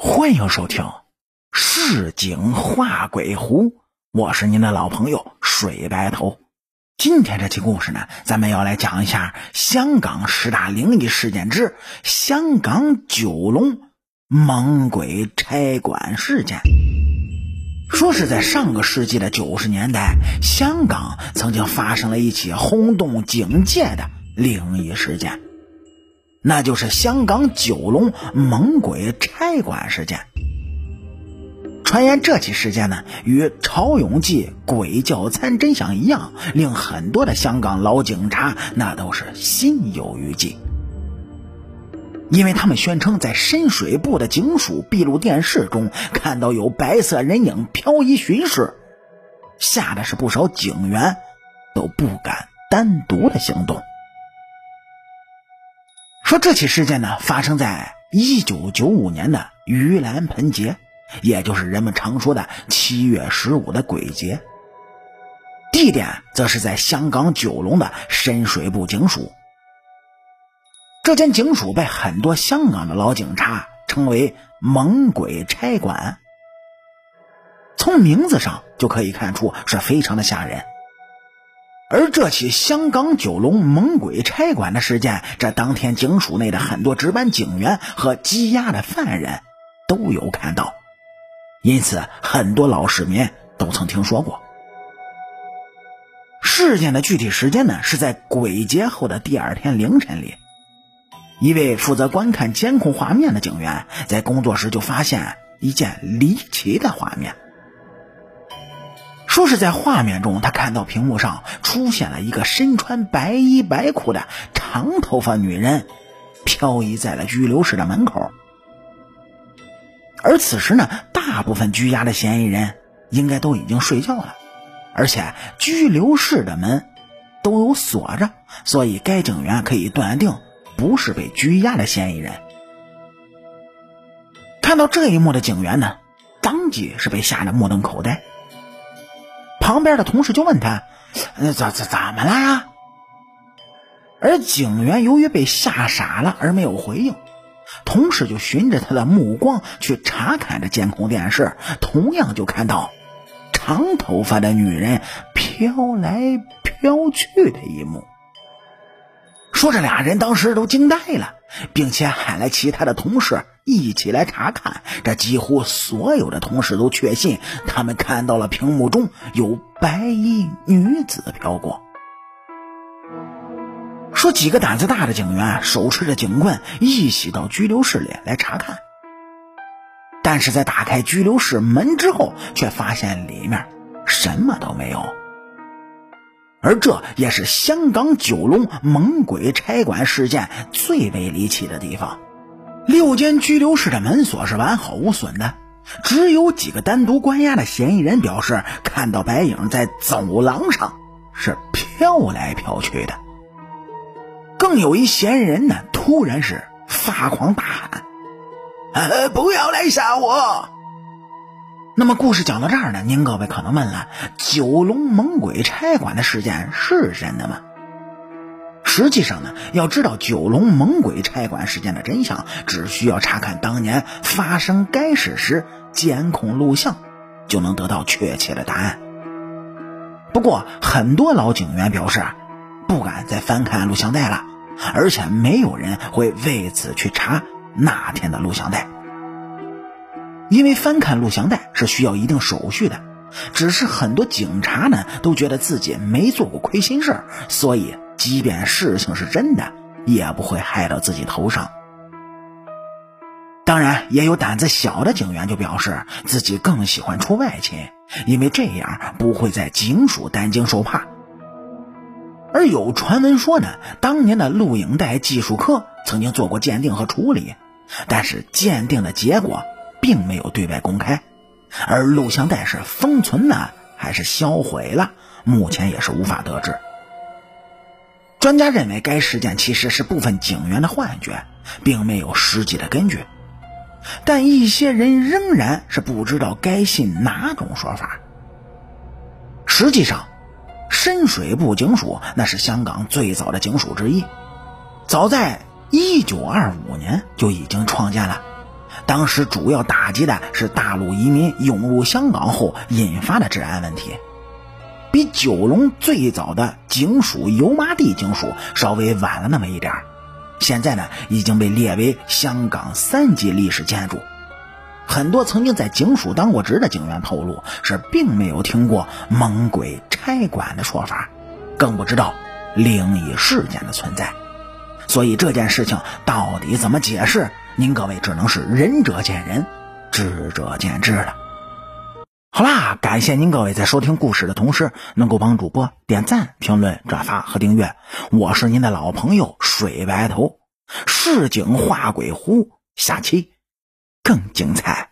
欢迎收听《市井画鬼狐》，我是您的老朋友水白头。今天这期故事呢，咱们要来讲一下香港十大灵异事件之香港九龙猛鬼差馆事件。说是在上个世纪的九十年代，香港曾经发生了一起轰动警界的灵异事件。那就是香港九龙猛鬼差馆事件。传言这起事件呢，与曹永记鬼叫餐真相一样，令很多的香港老警察那都是心有余悸。因为他们宣称在深水埗的警署闭路电视中看到有白色人影漂移巡视，吓得是不少警员都不敢单独的行动。说这起事件呢，发生在一九九五年的盂兰盆节，也就是人们常说的七月十五的鬼节。地点则是在香港九龙的深水埗警署。这间警署被很多香港的老警察称为“猛鬼差馆”，从名字上就可以看出是非常的吓人。而这起香港九龙猛鬼差馆的事件，这当天警署内的很多值班警员和羁押的犯人都有看到，因此很多老市民都曾听说过。事件的具体时间呢，是在鬼节后的第二天凌晨里，一位负责观看监控画面的警员在工作时就发现一件离奇的画面。说是在画面中，他看到屏幕上出现了一个身穿白衣白裤的长头发女人，漂移在了拘留室的门口。而此时呢，大部分拘押的嫌疑人应该都已经睡觉了，而且拘留室的门都有锁着，所以该警员可以断定不是被拘押的嫌疑人。看到这一幕的警员呢，当即是被吓得目瞪口呆。旁边的同事就问他：“那怎怎怎么了呀？”而警员由于被吓傻了而没有回应，同事就循着他的目光去查看着监控电视，同样就看到长头发的女人飘来飘去的一幕。说这俩人当时都惊呆了，并且喊来其他的同事一起来查看。这几乎所有的同事都确信，他们看到了屏幕中有白衣女子飘过。说几个胆子大的警员手持着警棍一起到拘留室里来查看，但是在打开拘留室门之后，却发现里面什么都没有。而这也是香港九龙猛鬼差馆事件最为离奇的地方。六间拘留室的门锁是完好无损的，只有几个单独关押的嫌疑人表示看到白影在走廊上是飘来飘去的。更有一嫌疑人呢，突然是发狂大喊：“呃，不要来吓我！”那么故事讲到这儿呢，您各位可能问了：九龙猛鬼差馆的事件是真的吗？实际上呢，要知道九龙猛鬼差馆事件的真相，只需要查看当年发生该事时监控录像，就能得到确切的答案。不过，很多老警员表示，不敢再翻看录像带了，而且没有人会为此去查那天的录像带。因为翻看录像带是需要一定手续的，只是很多警察呢都觉得自己没做过亏心事所以即便事情是真的，也不会害到自己头上。当然，也有胆子小的警员就表示自己更喜欢出外勤，因为这样不会在警署担惊受怕。而有传闻说呢，当年的录影带技术科曾经做过鉴定和处理，但是鉴定的结果。并没有对外公开，而录像带是封存呢，还是销毁了？目前也是无法得知。专家认为该事件其实是部分警员的幻觉，并没有实际的根据。但一些人仍然是不知道该信哪种说法。实际上，深水埗警署那是香港最早的警署之一，早在1925年就已经创建了。当时主要打击的是大陆移民涌入香港后引发的治安问题，比九龙最早的警署油麻地警署稍微晚了那么一点儿现在呢已经被列为香港三级历史建筑。很多曾经在警署当过职的警员透露，是并没有听过猛鬼差馆的说法，更不知道灵异事件的存在。所以这件事情到底怎么解释？您各位只能是仁者见仁，智者见智了。好啦，感谢您各位在收听故事的同时，能够帮主播点赞、评论、转发和订阅。我是您的老朋友水白头，市井画鬼狐，下期更精彩。